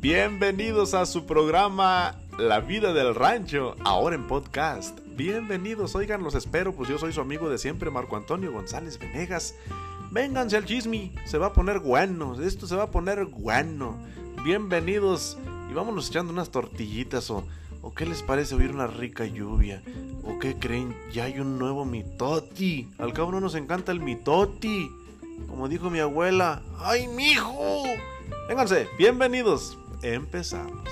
Bienvenidos a su programa La vida del rancho, ahora en podcast. Bienvenidos, oigan, los espero, pues yo soy su amigo de siempre, Marco Antonio González Venegas. Vénganse al chisme, se va a poner bueno, esto se va a poner bueno. Bienvenidos y vámonos echando unas tortillitas o, o qué les parece oír una rica lluvia. ¿O qué creen? Ya hay un nuevo mitoti. Al cabo no nos encanta el mitoti. Como dijo mi abuela, ¡ay, mijo! Vénganse, bienvenidos empezamos.